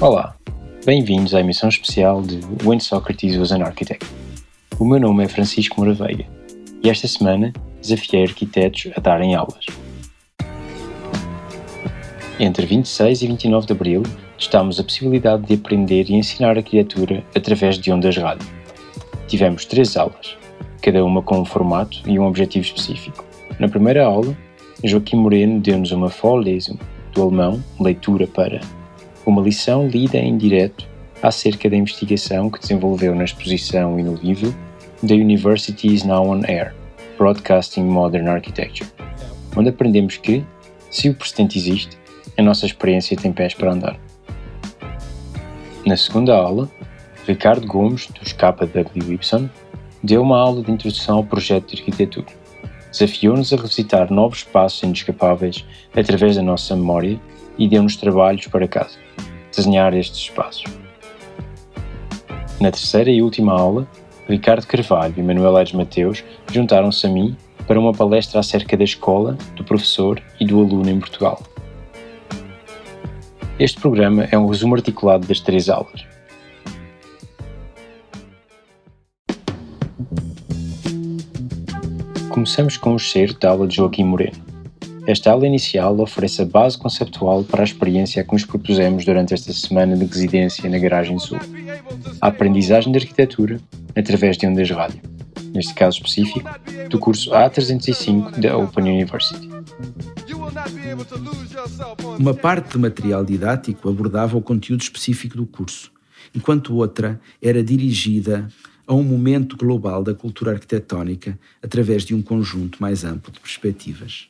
Olá, bem-vindos à emissão especial de When Socrates Was an Architect. O meu nome é Francisco Moraveia e esta semana desafiei arquitetos a darem aulas. Entre 26 e 29 de abril, testámos a possibilidade de aprender e ensinar arquitetura através de ondas rádio. Tivemos três aulas, cada uma com um formato e um objetivo específico. Na primeira aula, Joaquim Moreno deu-nos uma Vorlesung, do alemão leitura para uma lição lida em direto acerca da investigação que desenvolveu na exposição e no livro The University is Now on Air, Broadcasting Modern Architecture, onde aprendemos que, se o precedente existe, a nossa experiência tem pés para andar. Na segunda aula, Ricardo Gomes, dos KWY, deu uma aula de introdução ao projeto de arquitetura. Desafiou-nos a revisitar novos espaços inescapáveis através da nossa memória e deu-nos trabalhos para casa, desenhar estes espaços. Na terceira e última aula, Ricardo Carvalho e Manuel Aires Mateus juntaram-se a mim para uma palestra acerca da escola, do professor e do aluno em Portugal. Este programa é um resumo articulado das três aulas. Começamos com o cheiro da aula de Joaquim Moreno. Esta aula inicial oferece a base conceptual para a experiência que nos propusemos durante esta semana de residência na Garagem Sul. A aprendizagem de arquitetura através de ondas rádio, neste caso específico, do curso A305 da Open University. Uma parte do material didático abordava o conteúdo específico do curso, enquanto outra era dirigida a um momento global da cultura arquitetónica através de um conjunto mais amplo de perspectivas.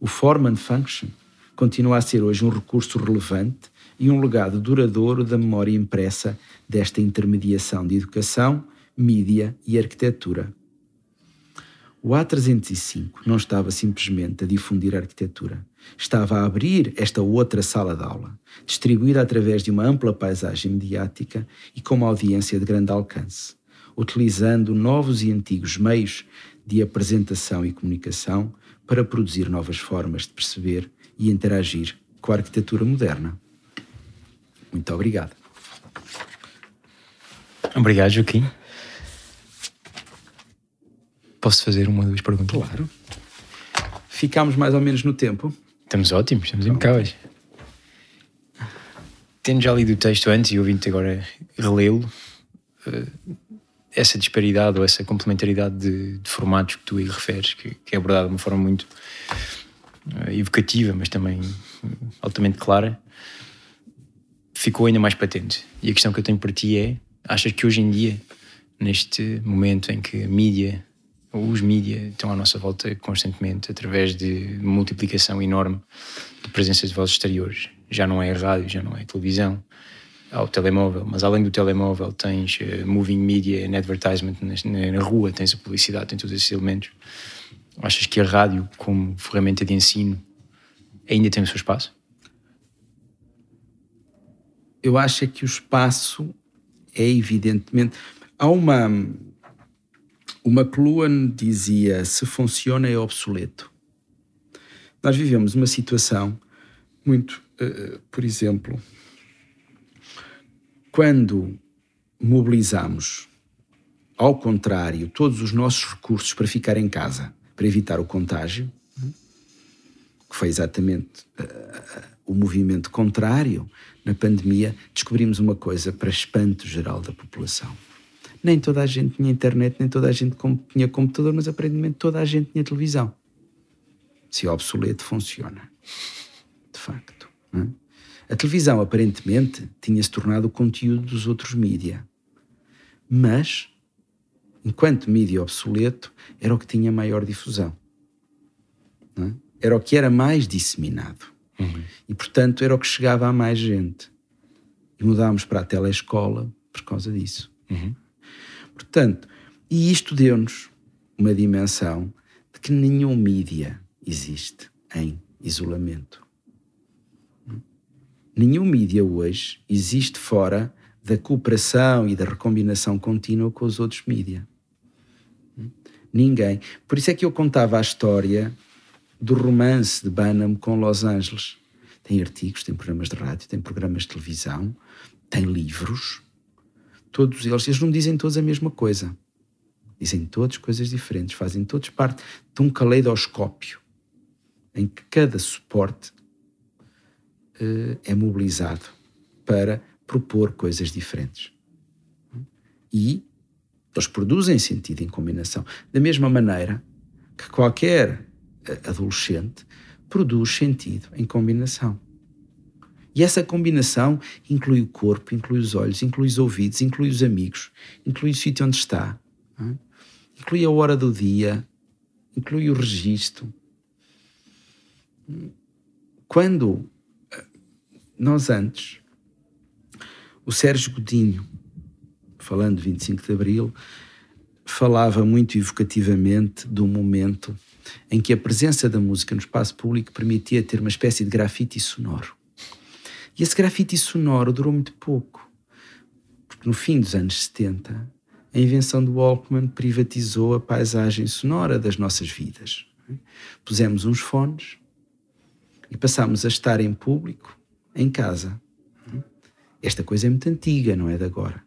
O Form and Function continua a ser hoje um recurso relevante e um legado duradouro da memória impressa desta intermediação de educação, mídia e arquitetura. O A305 não estava simplesmente a difundir a arquitetura, estava a abrir esta outra sala de aula, distribuída através de uma ampla paisagem mediática e com uma audiência de grande alcance, utilizando novos e antigos meios de apresentação e comunicação para produzir novas formas de perceber e interagir com a arquitetura moderna. Muito obrigado. Obrigado, Joaquim. Posso fazer uma ou duas perguntas? Claro. Ficámos mais ou menos no tempo. Estamos ótimos, estamos impecáveis. Tendo já lido o texto antes e ouvindo-te agora relê-lo, eh, essa disparidade ou essa complementaridade de, de formatos que tu aí referes, que, que, é abordada de uma forma muito uh, evocativa, mas também altamente clara, ficou ainda mais patente. E a questão que eu tenho para ti é: achas que hoje em dia, neste momento em que a mídia, os mídia estão à nossa volta constantemente, através de multiplicação enorme de presença de vozes exteriores, já não é rádio, já não é televisão, ao telemóvel, mas além do telemóvel tens uh, moving media and advertisement na, na, rua, tens a publicidade, tens todos esses elementos. Achas que a rádio, como ferramenta de ensino, ainda tem o seu espaço? Eu acho que o espaço é evidentemente. Há uma. Uma McLuhan dizia: se funciona, é obsoleto. Nós vivemos uma situação muito. Uh, por exemplo, quando mobilizamos, ao contrário, todos os nossos recursos para ficar em casa, para evitar o contágio, que foi exatamente uh, o movimento contrário na pandemia, descobrimos uma coisa para espanto geral da população. Nem toda a gente tinha internet, nem toda a gente tinha computador, mas aparentemente toda a gente tinha televisão. Se é obsoleto, funciona. De facto. Não é? A televisão, aparentemente, tinha se tornado o conteúdo dos outros mídia. Mas, enquanto mídia obsoleto, era o que tinha maior difusão. É? Era o que era mais disseminado. Uhum. E, portanto, era o que chegava a mais gente. E mudámos para a telescola por causa disso. Uhum. Portanto, e isto deu-nos uma dimensão de que nenhum mídia existe em isolamento. Nenhum mídia hoje existe fora da cooperação e da recombinação contínua com os outros mídia. Ninguém. Por isso é que eu contava a história do romance de Banham com Los Angeles. Tem artigos, tem programas de rádio, tem programas de televisão, tem livros. Todos eles, eles não dizem todos a mesma coisa. Dizem todos coisas diferentes, fazem todos parte de um caleidoscópio em que cada suporte é mobilizado para propor coisas diferentes. E eles produzem sentido em combinação. Da mesma maneira que qualquer eh, adolescente produz sentido em combinação. E essa combinação inclui o corpo, inclui os olhos, inclui os ouvidos, inclui os amigos, inclui o sítio onde está, é? inclui a hora do dia, inclui o registro. Quando eh, nós antes, o Sérgio Godinho, falando de 25 de Abril, falava muito evocativamente do momento em que a presença da música no espaço público permitia ter uma espécie de grafite sonoro. E esse grafite sonoro durou muito pouco, porque no fim dos anos 70, a invenção do Walkman privatizou a paisagem sonora das nossas vidas. Pusemos uns fones e passámos a estar em público em casa. Esta coisa é muito antiga, não é de agora.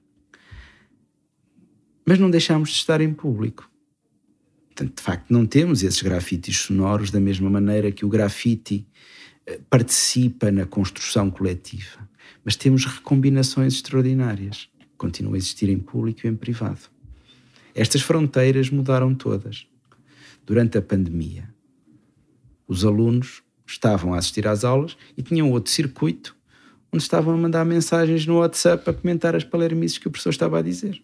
Mas não deixámos de estar em público. Portanto, de facto, não temos esses grafites sonoros da mesma maneira que o grafite eh, participa na construção coletiva. Mas temos recombinações extraordinárias. Continuam a existir em público e em privado. Estas fronteiras mudaram todas. Durante a pandemia, os alunos estavam a assistir às aulas e tinham outro circuito onde estavam a mandar mensagens no WhatsApp a comentar as palermices que o professor estava a dizer.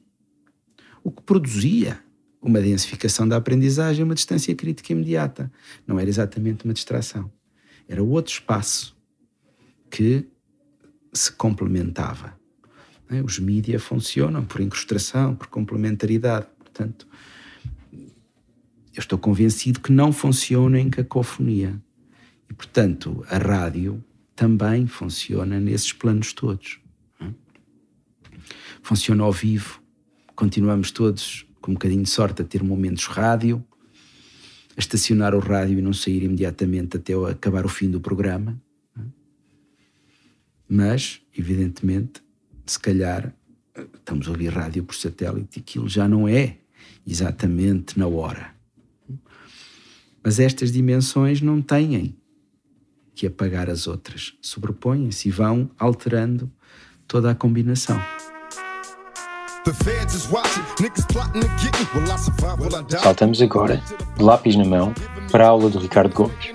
O que produzia uma densificação da aprendizagem, uma distância crítica imediata. Não era exatamente uma distração. Era outro espaço que se complementava. É? Os mídias funcionam por incrustação, por complementaridade. Portanto, eu estou convencido que não funciona em cacofonia. E, portanto, a rádio também funciona nesses planos todos. É? Funciona ao vivo, continuamos todos com um bocadinho de sorte, a ter momentos rádio, a estacionar o rádio e não sair imediatamente até acabar o fim do programa. Mas, evidentemente, se calhar estamos a ouvir rádio por satélite e aquilo já não é exatamente na hora. Mas estas dimensões não têm que apagar as outras, sobrepõem-se e vão alterando toda a combinação. Saltamos agora, de lápis na mão, para a aula do Ricardo Gomes.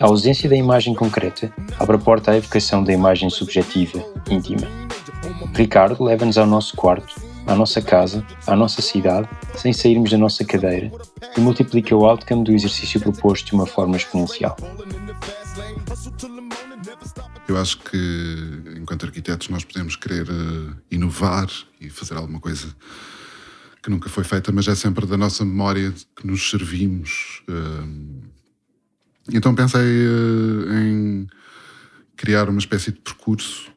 A ausência da imagem concreta abre a porta à evocação da imagem subjetiva, íntima. Ricardo leva-nos ao nosso quarto, à nossa casa, à nossa cidade, sem sairmos da nossa cadeira, e multiplica o outcome do exercício proposto de uma forma exponencial. Eu acho que, enquanto arquitetos, nós podemos querer uh, inovar e fazer alguma coisa que nunca foi feita, mas é sempre da nossa memória que nos servimos. Uh, então pensei uh, em criar uma espécie de percurso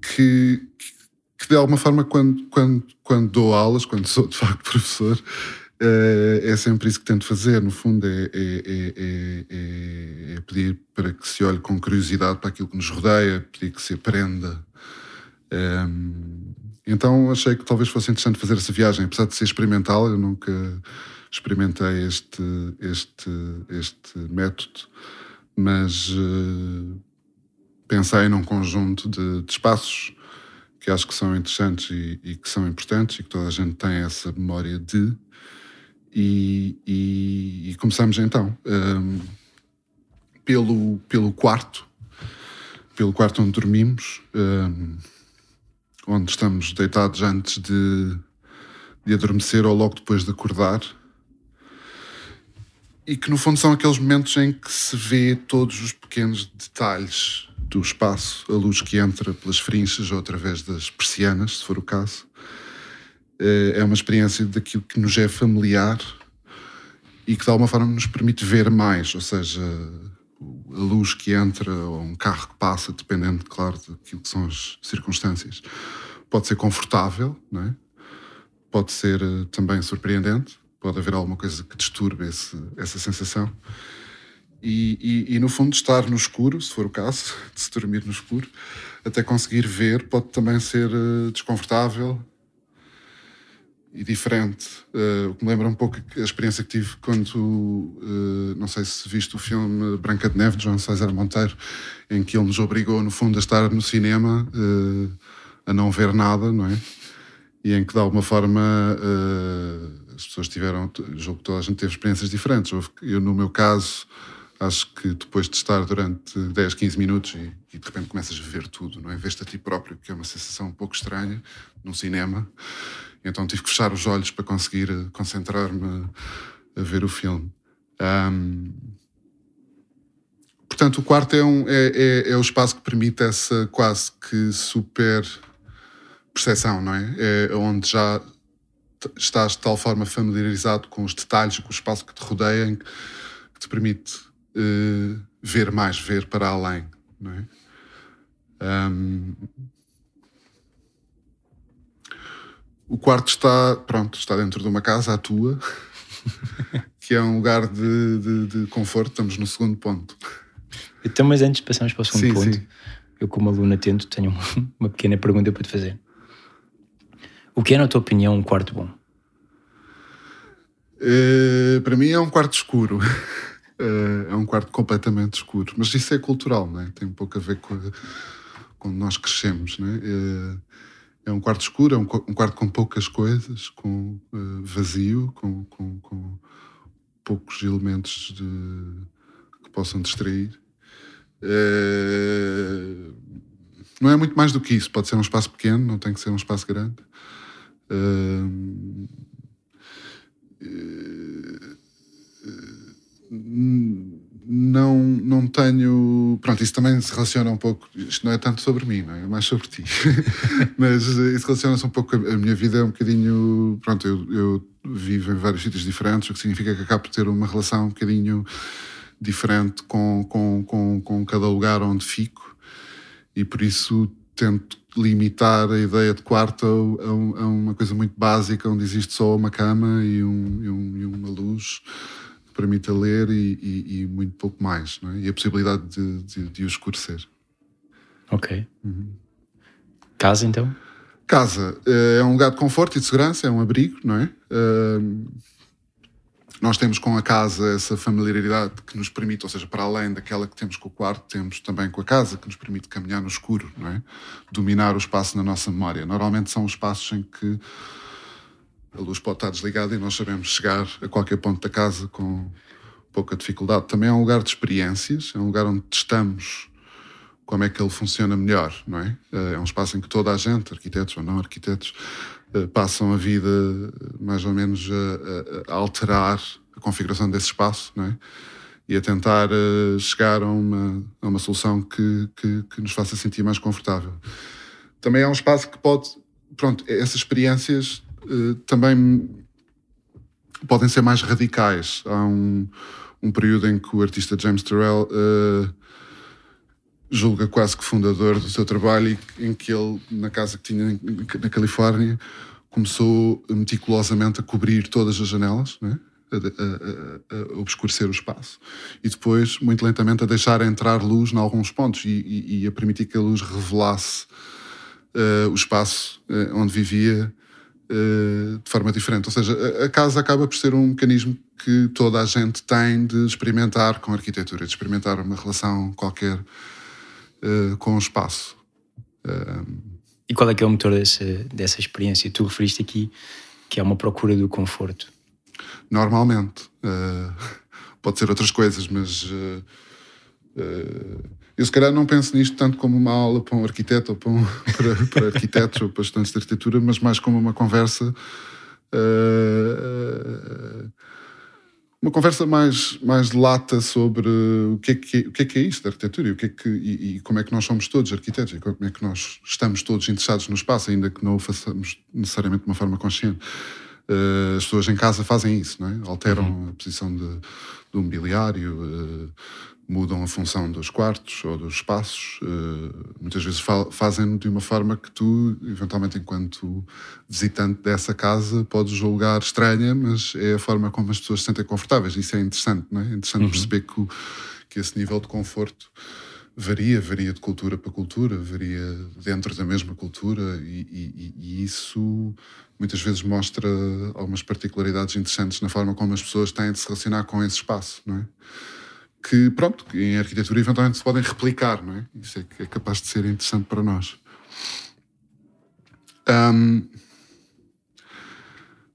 que, que, de alguma forma, quando, quando, quando dou aulas, quando sou de facto professor, é, é sempre isso que tento fazer, no fundo, é, é, é, pedir para que se olhe com curiosidade para aquilo que nos rodeia, pedir que se aprenda. então achei que talvez fosse interessante fazer essa viagem, apesar de ser experimental, eu nunca experimentei este, este, este método, mas uh, pensei num conjunto de, de, espaços que acho que são interessantes e, e, que são importantes e que toda a gente tem essa memória de. E, e, e começamos então um, pelo, pelo quarto, pelo quarto onde dormimos, um, onde estamos deitados antes de, de adormecer ou logo depois de acordar. E que no fundo são aqueles momentos em que se vê todos os pequenos detalhes do espaço, a luz que entra pelas frinchas ou através das persianas, se for o caso é uma experiência daquilo que nos é familiar e que de alguma forma nos permite ver mais, ou seja, a luz que entra ou um carro que passa, dependendo, claro, daquilo que são as circunstâncias, pode ser confortável, não é? pode ser eh, também surpreendente, pode haver alguma coisa que disturbe esse, essa sensação. E, e, e, no fundo, estar no escuro, se for o caso, de se dormir no escuro, até conseguir ver, pode também ser uh, desconfortável e diferente. Uh, o que me lembra um pouco a experiência que tive quando, uh, não sei se viste o filme Branca de Neve, de João César Monteiro, em que ele nos obrigou, no fundo, a estar no cinema, uh, a não ver nada, não é? E em que, de alguma forma, as pessoas tiveram, jogo toda a gente teve experiências diferentes. Eu, no meu caso, acho que depois de estar durante 10, 15 minutos e, e de repente começas a ver tudo, não é? Veste a ti próprio, que é uma sensação um pouco estranha, num cinema. Então tive que fechar os olhos para conseguir eh, concentrar-me a ver o filme. Um, portanto, o quarto é, um, é, é, é, o espaço que permite essa quase que super percepção, não é? É onde já estás de tal forma familiarizado com os detalhes, com o espaço que te rodeia, que te permite uh, ver mais, ver para além, não é? Um, o quarto está, pronto, está dentro de uma casa, a tua, que é um lugar de, de, de, conforto. Estamos no segundo ponto. Então, mas antes de passarmos para o segundo sim, ponto, sim. eu, como aluno atento, tenho uma pequena pergunta para te fazer. O que é, na tua opinião, um quarto bom? Uh, para mim é um quarto escuro. Uh, é um quarto completamente escuro. Mas isso é cultural, não é? Tem um pouco a ver com, a, nós crescemos, não é? Uh, é um quarto escuro, é um, quarto com poucas coisas, com uh, vazio, com, com, com, poucos elementos de, que possam distrair. Uh, não é muito mais do que isso. Pode ser um espaço pequeno, não tem que ser um espaço grande. Uh, não, não tenho. Pronto, isso também se relaciona um pouco. Isto não é tanto sobre mim, não é? é mais sobre ti. Mas eh, isso relaciona-se um pouco. A minha vida é um bocadinho. Pronto, eu, eu vivo em vários sítios diferentes, o que significa que acabo por ter uma relação um bocadinho diferente com, com, com, com cada lugar onde fico e por isso tento limitar a ideia de quarto a, a, uma coisa muito básica onde existe só uma cama e, um, e, um, e uma luz permita ler e, e, e, muito pouco mais, é? e a possibilidade de, de, de o escurecer. Ok. Uhum. Casa, então? Casa uh, é um lugar de conforto e de segurança, é um abrigo, não é? Uh, nós temos com a casa essa familiaridade que nos permite, ou seja, para além daquela que temos com o quarto, temos também com a casa que nos permite caminhar no escuro, não é? Dominar o espaço na nossa memória. Normalmente são os espaços em que a luz pode estar desligada e nós sabemos chegar a qualquer ponto da casa com pouca dificuldade. Também é um lugar de experiências, é um lugar onde testamos como é que ele funciona melhor, não é? É um espaço em que toda a gente, arquitetos ou não arquitetos, eh, passam a vida mais ou menos a, a alterar a configuração desse espaço, não é? E a tentar eh, chegar a uma, a uma solução que, que, que nos faça sentir mais confortável. Também é um espaço que pode, pronto, essas experiências eh, também podem ser mais radicais. Há um, um período em que o artista James Turrell uh, julga quase que fundador do seu trabalho e em que ele, na casa que tinha na Califórnia, começou meticulosamente a cobrir todas as janelas, né? a, a, a, a, obscurecer o espaço. E depois, muito lentamente, a deixar entrar luz em alguns pontos e, e, e a permitir que a luz revelasse uh, o espaço uh, onde vivia eh, de forma diferente. Ou seja, a casa acaba por ser um mecanismo que toda a gente tem de experimentar com a arquitetura, de experimentar uma relação qualquer uh, com o espaço. Uh, e qual é que é o motor dessa, dessa experiência? Tu referiste aqui que é uma procura do conforto. Normalmente. pode ser outras coisas, mas eu, se calhar, não penso nisto tanto como uma aula para um arquiteto ou para, um, para, para arquitetos ou para estudantes de arquitetura, mas mais como uma conversa. Uh, uma conversa mais, mais lata sobre o que, é que, o que é que é isso da arquitetura e, o que é que, e, e, como é que nós somos todos arquitetos e como é que nós estamos todos interessados no espaço, ainda que não o façamos necessariamente de uma forma consciente. Uh, as pessoas em casa fazem isso, não é? Alteram uhum. a posição de, do mobiliário, uh, mudam a função dos quartos ou dos espaços. Uh, muitas vezes fa fazem de uma forma que tu, eventualmente, enquanto visitante dessa casa, podes julgar estranha, mas é a forma como as pessoas se sentem confortáveis. Isso é interessante, não é? É interessante uhum. perceber que, que esse nível de conforto varia, varia de cultura para cultura, varia dentro da mesma cultura e, e, e, isso muitas vezes mostra algumas particularidades interessantes na forma como as pessoas têm de se relacionar com esse espaço, não é? Que, pronto, em arquitetura eventualmente se podem replicar, não é? Isso é, é capaz de ser interessante para nós. Um,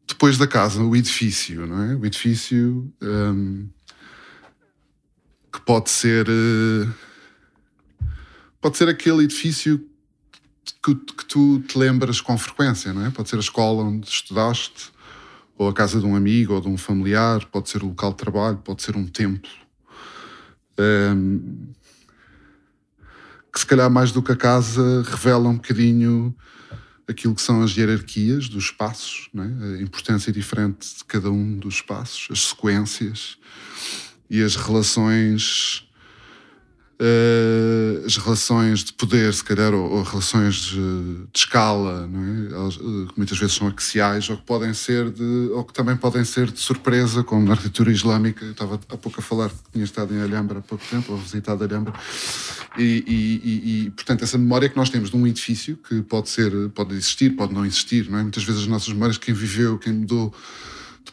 depois da casa, o edifício, não é? O edifício um, que pode ser... Uh, pode ser aquele edifício que, que, tu te lembras com frequência, não é? Pode ser a escola onde estudaste, ou a casa de um amigo ou de um familiar, pode ser o local de trabalho, pode ser um templo. Um, que se calhar mais do que a casa revela um bocadinho aquilo que são as hierarquias dos espaços, é? a importância diferente de cada um dos espaços, as sequências e as relações as relações de poder, se calhar, ou, ou relações de, de, escala, é? Elas, uh, que muitas vezes são axiais, ou que podem ser de, ou que também podem ser de surpresa, como na arquitetura islâmica. Eu estava há pouco a falar que tinha estado em Alhambra há pouco tempo, ou visitado Alhambra, e, e, e, e, portanto essa memória que nós temos de um edifício que pode ser, pode existir, pode não existir, não é? Muitas vezes as nossas memórias, quem viveu, quem mudou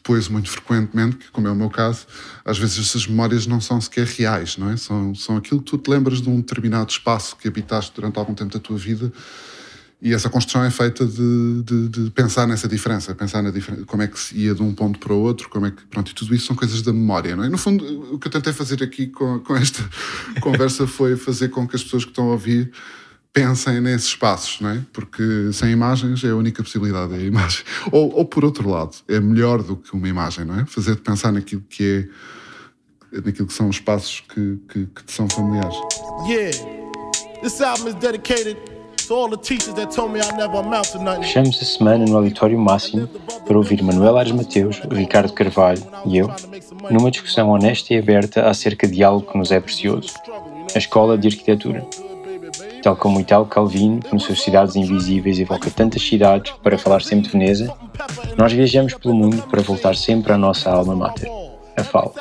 depois, muito frequentemente, como é o meu caso, às vezes essas memórias não são sequer reais, não é? São, são aquilo que tu te lembras de um determinado espaço que habitaste durante algum tempo da tua vida e essa construção é feita de, de, de pensar nessa diferença, pensar na diferença, como é que se ia de um ponto para o outro, como é que, pronto, e tudo isso são coisas da memória, não é? No fundo, o que eu tentei fazer aqui com, com esta conversa foi fazer com que as pessoas que estão a ouvir pensem nesses espaços, não é? Porque sem imagens é a única possibilidade, é a imagem. Ou, ou por outro lado, é melhor do que uma imagem, não é? Fazer-te pensar naquilo que é, naquilo que são os espaços que, que, que te são familiares. Yeah, this album is dedicated Fechamos a semana no Auditório Máximo para ouvir Manuel Ares Mateus, Ricardo Carvalho e eu numa discussão honesta e aberta acerca de algo que nos é precioso, a Escola de Arquitetura. Tal como Italo Calvino, que no seus Cidades Invisíveis evoca tantas cidades para falar sempre de Veneza, nós viajamos pelo mundo para voltar sempre à nossa alma mater, a FAL.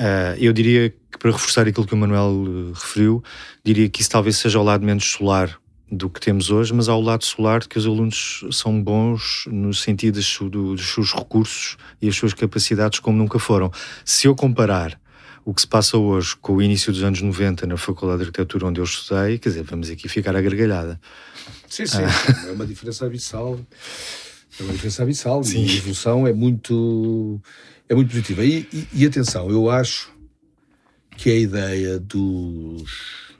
Uh, eu diria que, para reforçar aquilo que o Manuel uh, referiu, diria que isso talvez seja ao lado menos solar do que temos hoje, mas ao lado solar de que os alunos são bons no sentido dos, dos seus recursos e as suas capacidades como nunca foram. Se eu comparar o que se passa hoje com o início dos anos 90 na Faculdade de Arquitetura onde eu estudei, quer dizer, vamos aqui ficar a gargalhada. Sim, sim, ah. é uma diferença abissal. É uma diferença abissal sim. e a evolução é muito, é muito positiva. E, e, e, atenção, eu acho que a ideia dos,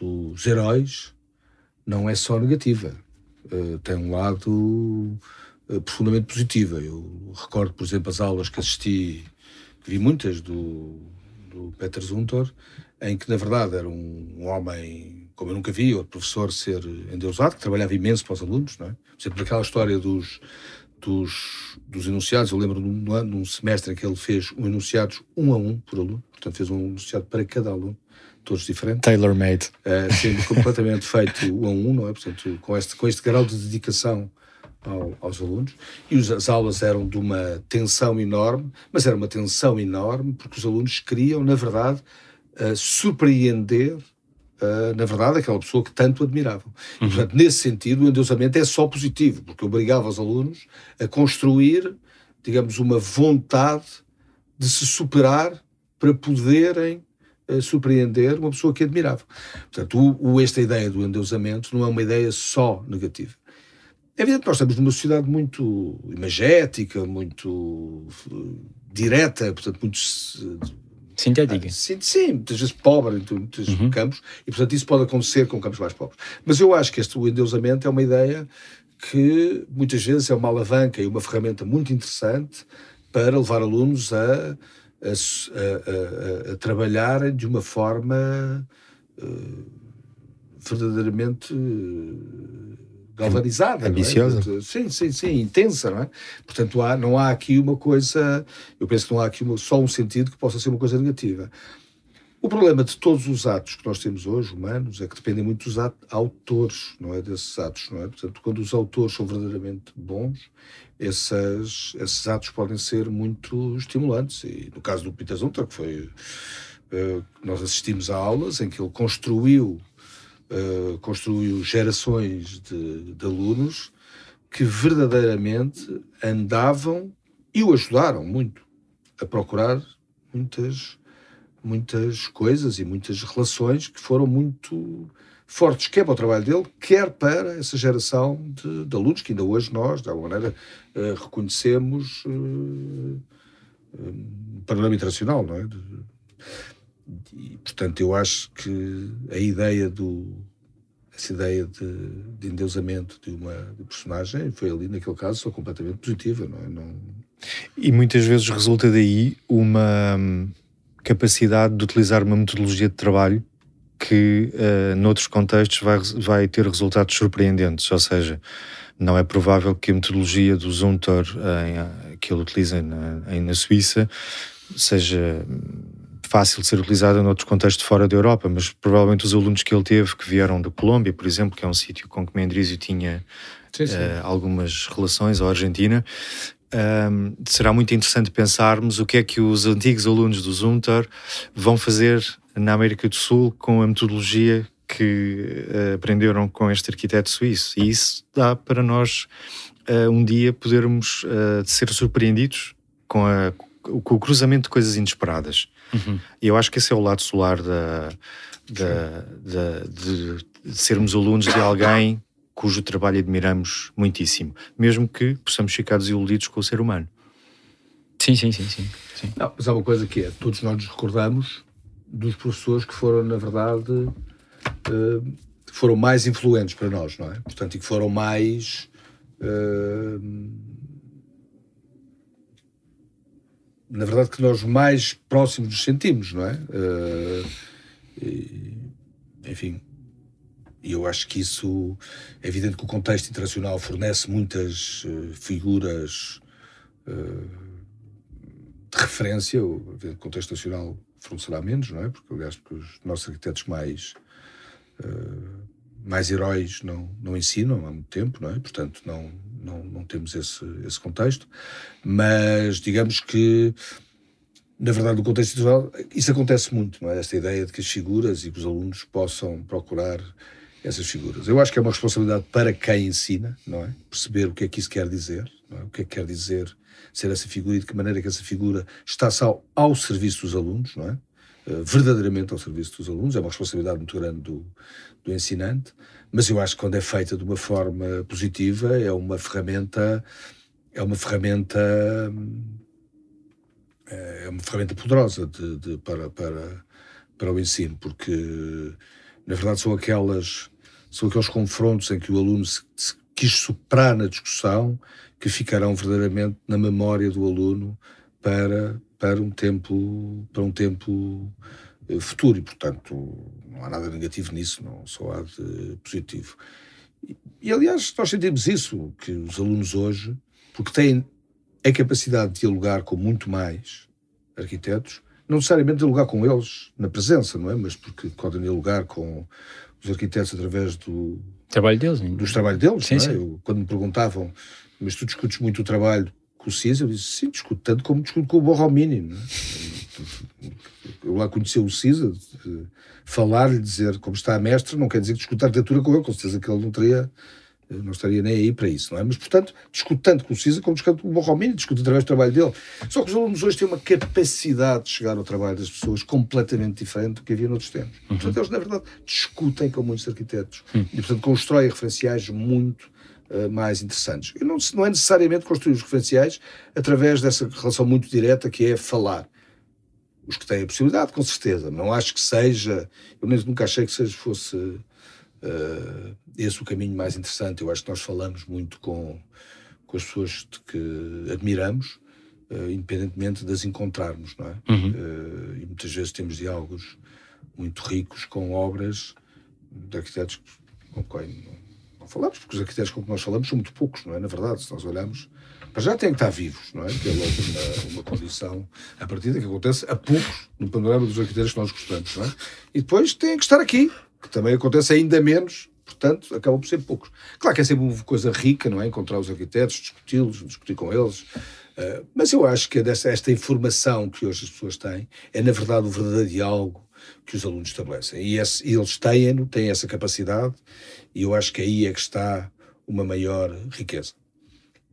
dos heróis não é só negativa. Uh, tem um lado uh, profundamente positivo. Eu recordo, por exemplo, as aulas que assisti, vi muitas do do Peter Zuntor, em que, na verdade, era um, homem como eu nunca vi, outro professor ser endeusado, que trabalhava imenso para os alunos, não é? Por exemplo, aquela história dos, dos, dos enunciados, eu lembro num, num semestre em que ele fez um enunciados um a um por aluno, portanto fez um enunciado para cada aluno, todos diferentes. Tailor-made. Uh, sendo completamente feito um a um, não é? Portanto, com este, com este grau de dedicação ao, aos alunos e os, as aulas eram de uma tensão enorme, mas era uma tensão enorme porque os alunos queriam, na verdade, uh, surpreender, uh, na verdade, aquela pessoa que tanto admiravam. Uhum. E, portanto, nesse sentido, o endeusamento é só positivo, porque obrigava os alunos a construir, digamos, uma vontade de se superar para poderem uh, surpreender uma pessoa que admiravam. Portanto, o, o, esta ideia do endeusamento não é uma ideia só negativa. É evidente que nós estamos numa sociedade muito imagética, muito uh, direta, portanto, muito. Sintética. Ah, sim, sim, muitas vezes pobre em muitos uhum. campos, e portanto isso pode acontecer com campos mais pobres. Mas eu acho que este, o endeusamento é uma ideia que muitas vezes é uma alavanca e uma ferramenta muito interessante para levar alunos a, a, a, a, trabalharem de uma forma uh, verdadeiramente uh, galvanizada. Ambiciosa. É? Sim, sim, sim, intensa, não é? Portanto, há, não há aqui uma coisa, eu penso que não há aqui uma, só um sentido que possa ser uma coisa negativa. O problema de todos os atos que nós temos hoje, humanos, é que dependem muito dos autores, não é? Desses atos, não é? Portanto, quando os autores são verdadeiramente bons, esses, esses atos podem ser muito estimulantes. E no caso do Peter Zunter, que foi. Uh, nós assistimos a aulas em que ele construiu, uh, construiu gerações de, de alunos que verdadeiramente andavam e o ajudaram muito a procurar muitas muitas coisas e muitas relações que foram muito fortes, quer para o trabalho dele, quer para essa geração de, de alunos que ainda hoje nós, de alguma maneira, uh, reconhecemos uh, uh, panorama internacional, não é? De, e, portanto, eu acho que a ideia do essa ideia de, de endeusamento de uma de personagem foi ali, naquele caso, só completamente positiva, não é? Não... E muitas vezes resulta daí uma capacidade de utilizar uma metodologia de trabalho que, uh, noutros contextos, vai, vai ter resultados surpreendentes. Ou seja, não é provável que a metodologia do Zuntor uh, que ele utiliza na, na Suíça seja fácil de ser utilizada noutros contextos fora da Europa, mas provavelmente os alunos que ele teve, que vieram da Colômbia, por exemplo, que é um sítio com que Mendrisio tinha sim, sim. Uh, algumas relações, ou Argentina, um, será muito interessante pensarmos o que é que os antigos alunos do Zunter vão fazer na América do Sul com a metodologia que uh, aprenderam com este arquiteto suíço. E isso dá para nós uh, um dia podermos uh, ser surpreendidos com, a, com, o cruzamento de coisas inesperadas. Uhum. E eu acho que esse é o lado solar da, da, da de, de sermos alunos de alguém cujo trabalho admiramos muitíssimo, mesmo que possamos ficar desiludidos com o ser humano. Sim, sim, sim, sim. sim. Não, mas há uma coisa que é, todos nós nos recordamos dos professores que foram, na verdade, uh, foram mais influentes para nós, não é? Portanto, e que foram mais... Uh, na verdade, que nós mais próximos nos sentimos, não é? Uh, e, enfim, eu acho que isso é evidente que o contexto internacional fornece muitas uh, figuras uh, de referência. O contexto nacional fornecerá menos, não é? Porque, aliás, porque os nossos arquitetos mais, mais heróis não, não ensinam há muito tempo, não é? Portanto, não, não, não temos esse, esse contexto. Mas, digamos que na verdade, no contexto internacional, isso acontece muito, não é? Esta ideia de que as figuras e que os alunos possam procurar essas figuras. Eu acho que é uma responsabilidade para quem ensina, não é? Perceber o que é que isso quer dizer, é? o que é que quer dizer ser essa figura e de que maneira que essa figura está ao, ao serviço dos alunos, não é? Uh, verdadeiramente ao serviço dos alunos, é uma responsabilidade muito grande do, do ensinante, mas eu acho que quando é feita de uma forma positiva é uma ferramenta, é uma ferramenta, é uma ferramenta poderosa de, de, para, para, para o ensino, porque na verdade são aquelas são aqueles confrontos em que o aluno se, se quis superar na discussão que ficarão verdadeiramente na memória do aluno para, para um tempo para um tempo eh, futuro e portanto não há nada negativo nisso não só há de positivo e, e aliás nós sentimos isso que os alunos hoje porque têm a capacidade de dialogar com muito mais arquitetos não necessariamente dialogar com eles na presença não é mas porque podem dialogar com os arquitetos através do trabalho deles, dos trabalhos deles. Sim, é? sim. Eu, quando me perguntavam, mas tu discutes muito o trabalho com o CISA, eu disse, sim, discuto tanto como discuto com o Borromini. É? Eu lá conheci o CISA, falar-lhe, dizer como está a mestre, não quer dizer que discuta arquitetura com ele, com certeza que ele não teria não estaria nem aí para isso, não é? Mas, portanto, discute tanto com o CISA como discute com o Borromini, discute através do trabalho dele. Só que os alunos hoje têm uma capacidade de chegar ao trabalho das pessoas completamente diferente do que havia noutros tempos. Uhum. Portanto, eles, na verdade, discutem com muitos arquitetos uhum. e, portanto, constroem referenciais muito uh, mais interessantes. E não, não é necessariamente construir os referenciais através dessa relação muito direta que é falar os que têm a possibilidade, com certeza. Não acho que seja, eu nem nunca achei que seja fosse uh, esse o caminho mais interessante. Eu acho que nós falamos muito com, com as pessoas que admiramos, uh, independentemente de as encontrarmos, não é? Uhum. Uh, e muitas vezes temos diálogos muito ricos com obras de arquitetos com quem não, falamos, porque os arquitetos com que nós falamos são muito poucos, não é? Na verdade, se nós olharmos, mas já têm que estar vivos, não é? Que é logo uma, uma condição a partir que acontece a poucos no panorama dos arquitetos que nós gostamos, não é? E depois têm que estar aqui, que também acontece ainda menos, portanto, acabam por ser poucos. Claro que é sempre uma coisa rica, não é? Encontrar os arquitetos, discuti-los, discutir com eles. Uh, mas eu acho que dessa, esta informação que hoje as pessoas têm é, na verdade, o verdadeiro diálogo que os alunos estabelecem. E, esse, eles têm, têm essa capacidade, e eu acho que aí é que está uma maior riqueza.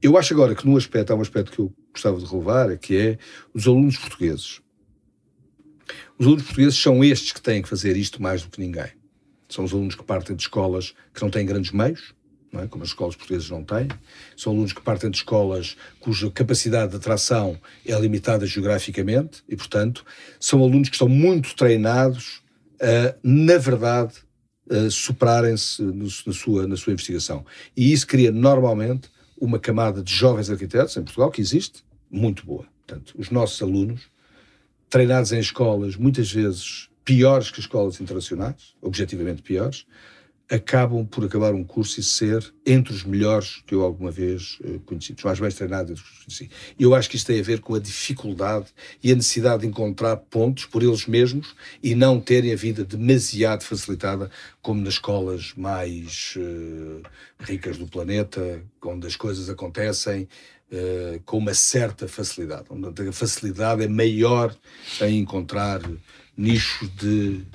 Eu acho agora que, num aspecto, há um aspecto que eu gostava de relevar, que é os alunos portugueses. Os alunos portugueses são estes que têm que fazer isto mais do que ninguém. São os alunos que partem de escolas que não têm grandes meios, é? como as escolas portuguesas não têm. São alunos que partem de escolas cuja capacidade de atração é limitada geograficamente e, portanto, são alunos que estão muito treinados a, na verdade, superarem-se na sua, na sua investigação. E isso cria, normalmente, uma camada de jovens arquitetos em Portugal, que existe, muito boa. Portanto, os nossos alunos, treinados em escolas, muitas vezes piores que escolas internacionais, objetivamente piores, acabam por acabar um curso e ser entre os melhores que eu alguma vez uh, conheci, os mais bem treinados que conheci. E eu acho que isto tem a ver com a dificuldade e a necessidade de encontrar pontos por eles mesmos e não terem a vida demasiado facilitada como nas escolas mais uh, ricas do planeta, onde as coisas acontecem uh, com uma certa facilidade, onde a facilidade é maior em encontrar nichos de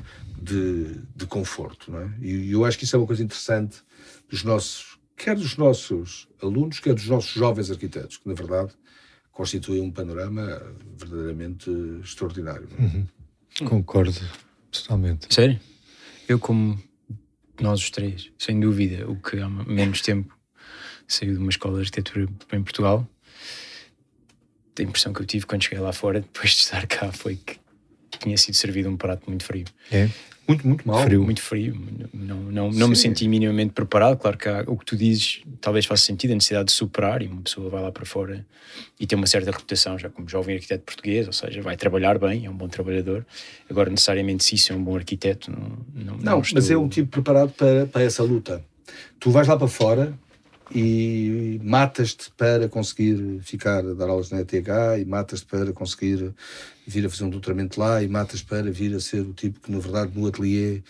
de, de conforto. Não é? E eu acho que isso é uma coisa interessante dos nossos, quer dos nossos alunos, quer dos nossos jovens arquitetos, que na verdade constituem um panorama verdadeiramente extraordinário. É? Uhum. Concordo totalmente. Sério? Eu, como nós os três, sem dúvida, o que há menos tempo saiu de uma escola de arquitetura em Portugal, a impressão que eu tive quando cheguei lá fora, depois de estar cá, foi que tinha sido servido um prato muito frio. É? Muito, muito mal. Frio. Muito frio. Não, não, não me senti minimamente preparado. Claro que há, o que tu dizes talvez faça sentido, a necessidade de superar e uma pessoa vai lá para fora e tem uma certa reputação já como jovem arquiteto português, ou seja, vai trabalhar bem, é um bom trabalhador. Agora, necessariamente, se isso é um bom arquiteto, não. Não, não, não estou... mas é um tipo preparado para, para essa luta. Tu vais lá para fora e matas-te para conseguir ficar a dar aulas na ETH e matas-te para conseguir vir a fazer um doutoramento lá e matas para vir a ser o tipo que, na verdade, no ateliê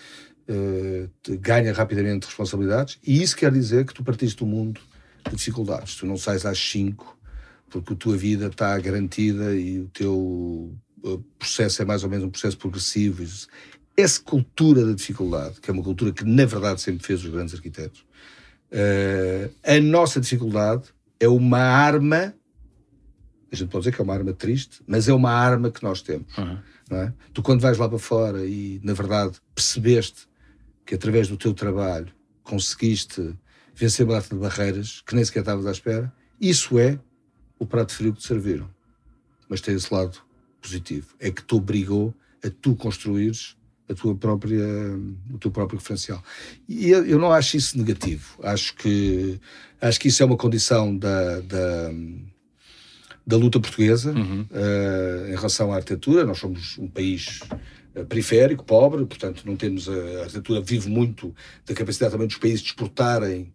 uh, ganha rapidamente responsabilidades. E isso quer dizer que tu partiste do mundo de dificuldades. Tu não sais às 5 porque a tua vida está garantida e o teu eh, processo é mais ou menos um processo progressivo. Essa cultura da dificuldade, que é uma cultura que, na verdade, sempre fez os grandes arquitetos, Uh, a nossa dificuldade é uma arma, a gente pode dizer que é uma arma triste, mas é uma arma que nós temos. Uhum. É? Tu, quando vais lá para fora e, na verdade, percebeste que através do teu trabalho conseguiste vencer uma data de barreiras que nem sequer estavas à espera, isso é o prato frio que te serviram. Mas tem esse lado positivo. É que te obrigou a tu construires a tua própria, o teu próprio referencial. E eu, eu, não acho isso negativo. Acho que, acho que isso é uma condição da, da, da luta portuguesa uhum. uh, em relação à arquitetura. Nós somos um país uh, periférico, pobre, portanto não temos a, a arquitetura vive muito da capacidade também dos países de exportarem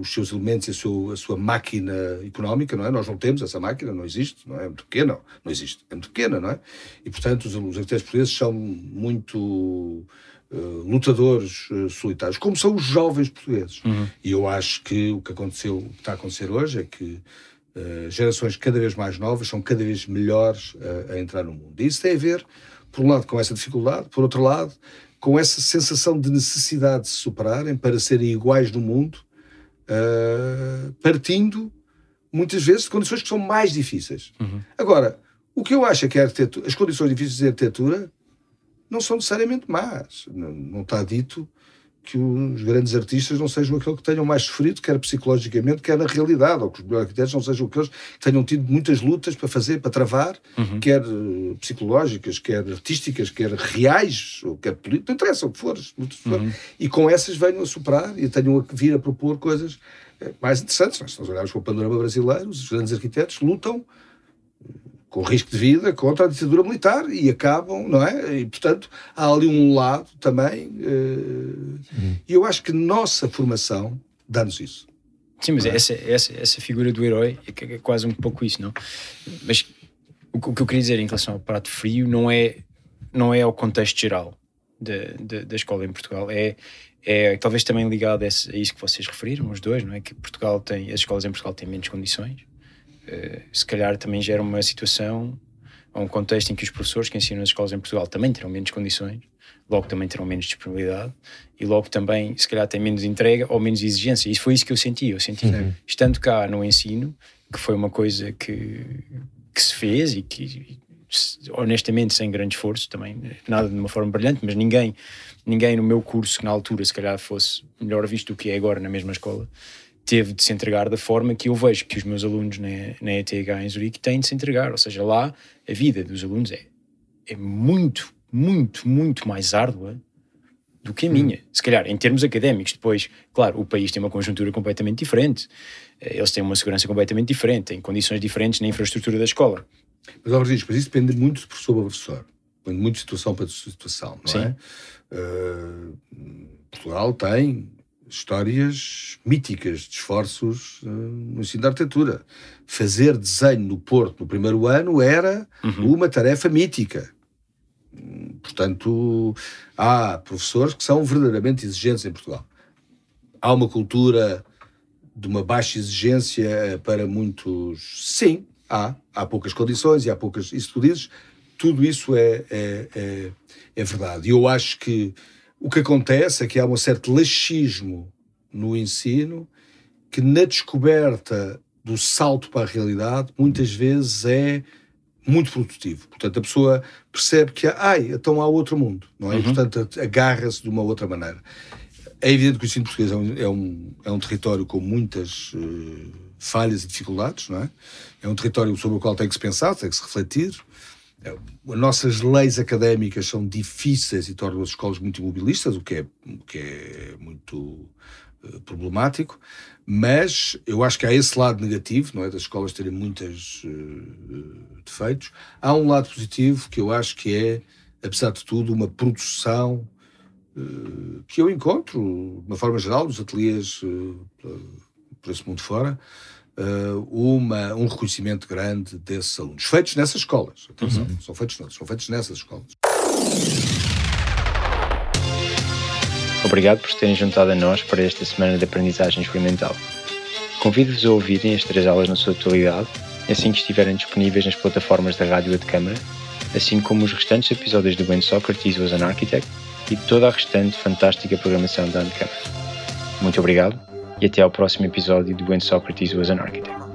os seus elementos e a sua, a sua, máquina económica, não é? Nós não temos essa máquina, não existe, não é? É muito pequena, não existe, é muito pequena, não é? E, portanto, os, os arquitetos portugueses são muito uh, lutadores uh, solitários, como são os jovens portugueses. Uhum. E eu acho que o que aconteceu, o que está a acontecer hoje é que gerações cada vez mais novas são cada vez melhores a entrar no mundo. E isso tem a ver, por um lado, com essa dificuldade, por outro lado, com essa sensação de necessidade de se superarem para serem iguais no mundo uh, partindo muitas vezes de condições que são mais difíceis. Uhum. Agora, o que eu acho é que as condições difíceis de arquitetura não são necessariamente más. Não, não está dito que os grandes artistas não sejam aqueles que tenham mais sofrido, quer psicologicamente, quer na realidade, ou que os melhores arquitetos não sejam aqueles que tenham tido muitas lutas para fazer, para travar, uhum. quer uh, psicológicas, quer artísticas, quer reais, ou quer políticas, não interessa o que for, uhum. e com essas venham a superar e tenham a vir a propor coisas eh, mais interessantes. Se nós olharmos para o panorama brasileiro, os grandes arquitetos lutam com risco de vida contra a ditadura militar e acabam, não é? E, portanto, há ali um lado também. Uh, uhum. E eu acho que nossa formação dá-nos isso. Sim, mas é? essa, essa, essa figura do herói é, é, quase um pouco isso, não? Mas o, o, que eu queria dizer em relação ao prato frio não é, não é ao contexto geral de, de, da escola em Portugal, é, é talvez também ligado a, esse, a, isso que vocês referiram, os dois, não é? Que Portugal tem, as escolas em Portugal têm menos condições, se calhar também gera uma situação, ou um contexto em que os professores que ensinam nas escolas em Portugal também terão menos condições, logo também terão menos disponibilidade e logo também, se calhar, têm menos entrega ou menos exigência. Isso foi isso que eu senti. Eu senti, uhum. estando cá no ensino, que foi uma coisa que, que se fez e que, honestamente, sem grande esforço, também, nada de uma forma brilhante, mas ninguém, ninguém no meu curso, que na altura, se calhar, fosse melhor visto do que é agora na mesma escola, teve de se entregar da forma que eu vejo que os meus alunos na, na ETH em Zurique têm de se entregar. Ou seja, lá a vida dos alunos é, é muito, muito, muito mais árdua do que a minha. Hum. Se calhar, em termos académicos, depois, claro, o país tem uma conjuntura completamente diferente, eh, eles têm uma segurança completamente diferente, têm condições diferentes na infraestrutura da escola. Mas, Alvarez, mas isso depende muito de professor para professor, depende muito de situação para situação, não Sim. é? Uh, Portugal tem histórias míticas de esforços uh, no ensino da arquitetura. Fazer desenho no Porto no primeiro ano era uhum. uma tarefa mítica. Portanto, há professores que são verdadeiramente exigentes em Portugal. Há uma cultura de uma baixa exigência para muitos. Sim, há. Há poucas condições e há poucas. Isso tu dizes, tudo isso é, é, é, é verdade. E eu acho que o que acontece é que há um certo laxismo no ensino que, na descoberta do salto para a realidade, muitas vezes é muito produtivo. Portanto, a pessoa percebe que, ai, então há outro mundo, não é? Uhum. E, portanto, agarra-se de uma outra maneira. É evidente que o ensino português é um, é um, é um território com muitas uh, falhas e dificuldades, não é? É um território sobre o qual tem que se pensar, tem que se refletir. É, as nossas leis académicas são difíceis e tornam as escolas muito imobilistas, o que é, o que é muito uh, problemático, mas eu acho que há esse lado negativo, não é? Das escolas terem muitos uh, defeitos. Há um lado positivo que eu acho que é, apesar de tudo, uma produção uh, que eu encontro, de uma forma geral, nos ateliês por esse mundo fora, uh, uma, um reconhecimento grande desses alunos. Feitos nessas escolas, atenção, uhum. são feitos são feitos nessas escolas. Obrigado por terem juntado a nós para esta semana de aprendizagem experimental. Convido-vos a ouvirem as três aulas na sua totalidade, assim que estiverem disponíveis nas plataformas da Rádio de Câmara, assim como os restantes episódios do When Socrates Was an Architect e toda a restante fantástica programação da Câmara. Muito obrigado e até ao próximo episódio do When Socrates Was an Architect.